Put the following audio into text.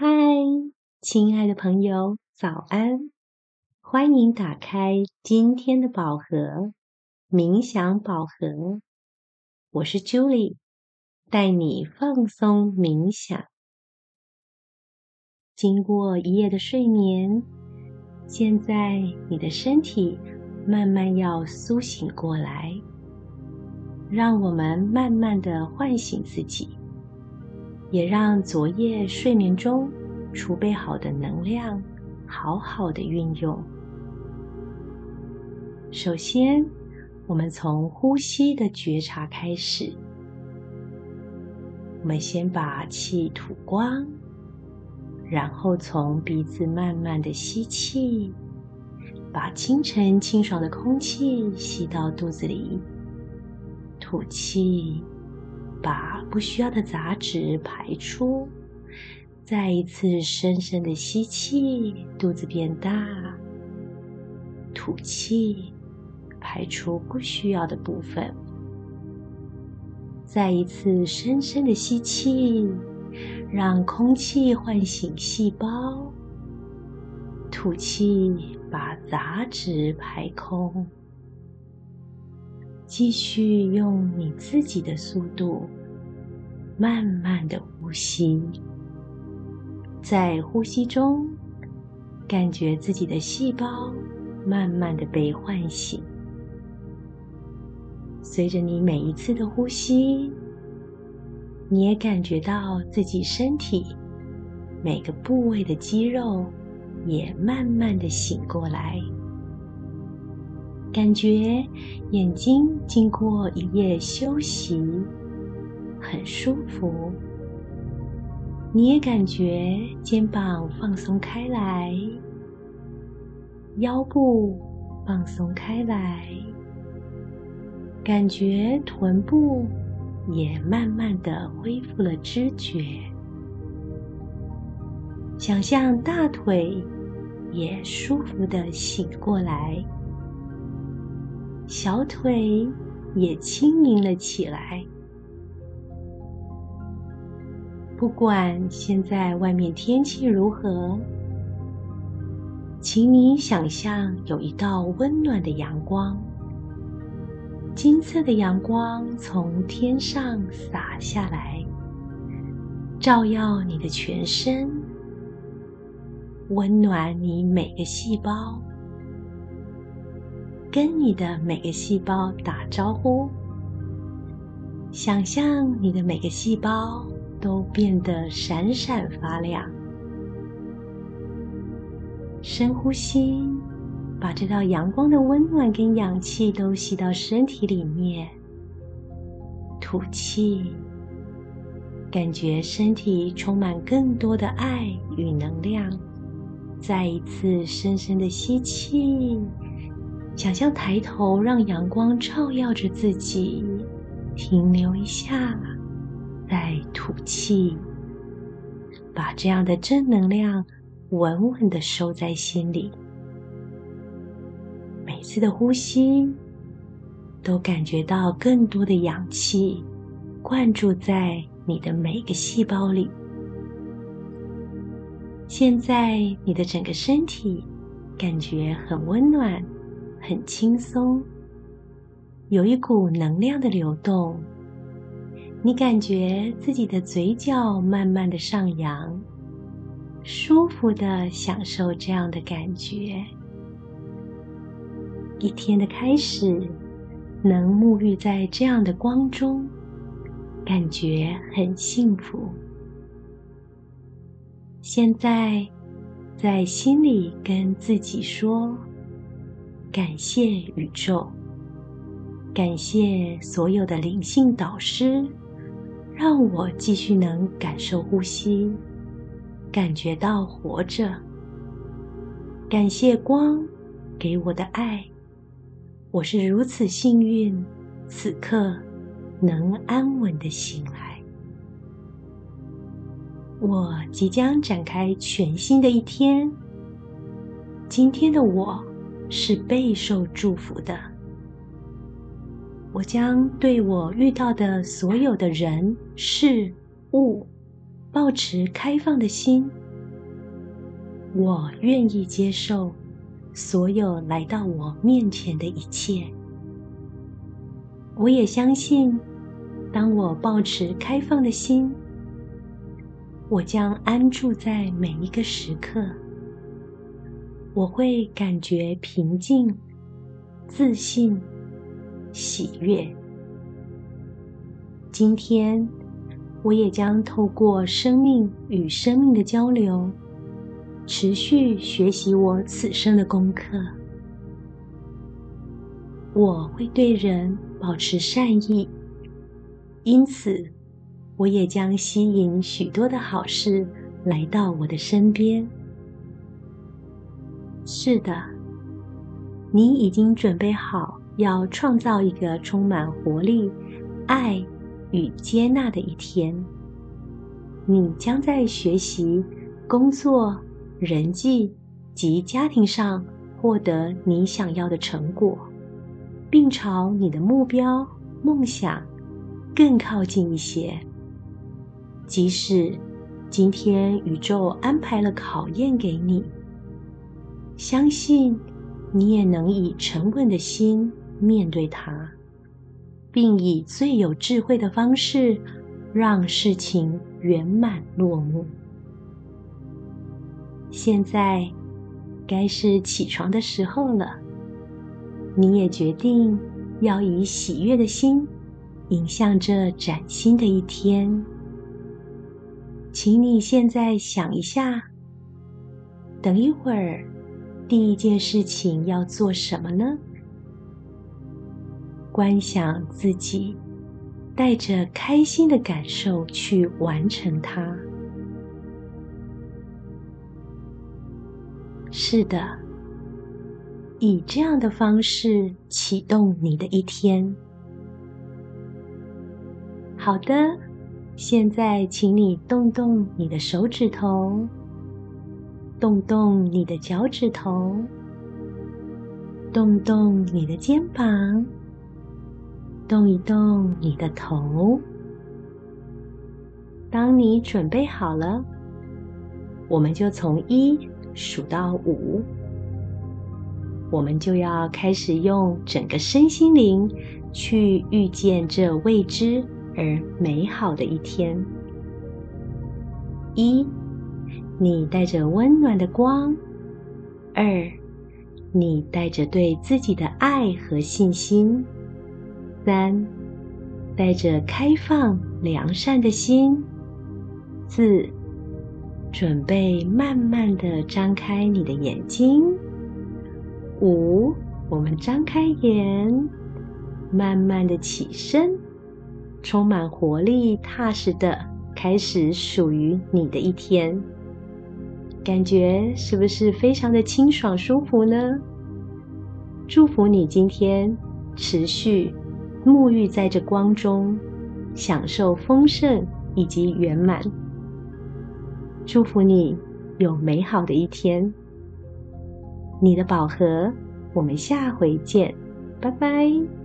嗨，亲爱的朋友，早安！欢迎打开今天的宝盒冥想宝盒。我是 Julie，带你放松冥想。经过一夜的睡眠，现在你的身体慢慢要苏醒过来。让我们慢慢的唤醒自己。也让昨夜睡眠中储备好的能量好好的运用。首先，我们从呼吸的觉察开始。我们先把气吐光，然后从鼻子慢慢的吸气，把清晨清爽的空气吸到肚子里，吐气。把不需要的杂质排出，再一次深深的吸气，肚子变大，吐气，排出不需要的部分。再一次深深的吸气，让空气唤醒细胞，吐气，把杂质排空。继续用你自己的速度，慢慢的呼吸。在呼吸中，感觉自己的细胞慢慢的被唤醒。随着你每一次的呼吸，你也感觉到自己身体每个部位的肌肉也慢慢的醒过来。感觉眼睛经过一夜休息很舒服，你也感觉肩膀放松开来，腰部放松开来，感觉臀部也慢慢的恢复了知觉，想象大腿也舒服的醒过来。小腿也轻盈了起来。不管现在外面天气如何，请你想象有一道温暖的阳光，金色的阳光从天上洒下来，照耀你的全身，温暖你每个细胞。跟你的每个细胞打招呼，想象你的每个细胞都变得闪闪发亮。深呼吸，把这道阳光的温暖跟氧气都吸到身体里面。吐气，感觉身体充满更多的爱与能量。再一次深深的吸气。想象抬头，让阳光照耀着自己，停留一下，再吐气，把这样的正能量稳稳的收在心里。每次的呼吸，都感觉到更多的氧气灌注在你的每个细胞里。现在，你的整个身体感觉很温暖。很轻松，有一股能量的流动。你感觉自己的嘴角慢慢的上扬，舒服的享受这样的感觉。一天的开始，能沐浴在这样的光中，感觉很幸福。现在，在心里跟自己说。感谢宇宙，感谢所有的灵性导师，让我继续能感受呼吸，感觉到活着。感谢光给我的爱，我是如此幸运，此刻能安稳的醒来。我即将展开全新的一天，今天的我。是备受祝福的。我将对我遇到的所有的人事物，保持开放的心我愿意接受所有来到我面前的一切。我也相信，当我保持开放的心，我将安住在每一个时刻。我会感觉平静、自信、喜悦。今天，我也将透过生命与生命的交流，持续学习我此生的功课。我会对人保持善意，因此，我也将吸引许多的好事来到我的身边。是的，你已经准备好要创造一个充满活力、爱与接纳的一天。你将在学习、工作、人际及家庭上获得你想要的成果，并朝你的目标、梦想更靠近一些。即使今天宇宙安排了考验给你。相信你也能以沉稳的心面对它，并以最有智慧的方式让事情圆满落幕。现在该是起床的时候了，你也决定要以喜悦的心迎向这崭新的一天。请你现在想一下，等一会儿。第一件事情要做什么呢？观想自己带着开心的感受去完成它。是的，以这样的方式启动你的一天。好的，现在请你动动你的手指头。动动你的脚趾头，动动你的肩膀，动一动你的头。当你准备好了，我们就从一数到五，我们就要开始用整个身心灵去遇见这未知而美好的一天。一。你带着温暖的光，二，你带着对自己的爱和信心，三，带着开放良善的心，四，准备慢慢的张开你的眼睛，五，我们张开眼，慢慢的起身，充满活力、踏实的开始属于你的一天。感觉是不是非常的清爽舒服呢？祝福你今天持续沐浴在这光中，享受丰盛以及圆满。祝福你有美好的一天。你的宝盒，我们下回见，拜拜。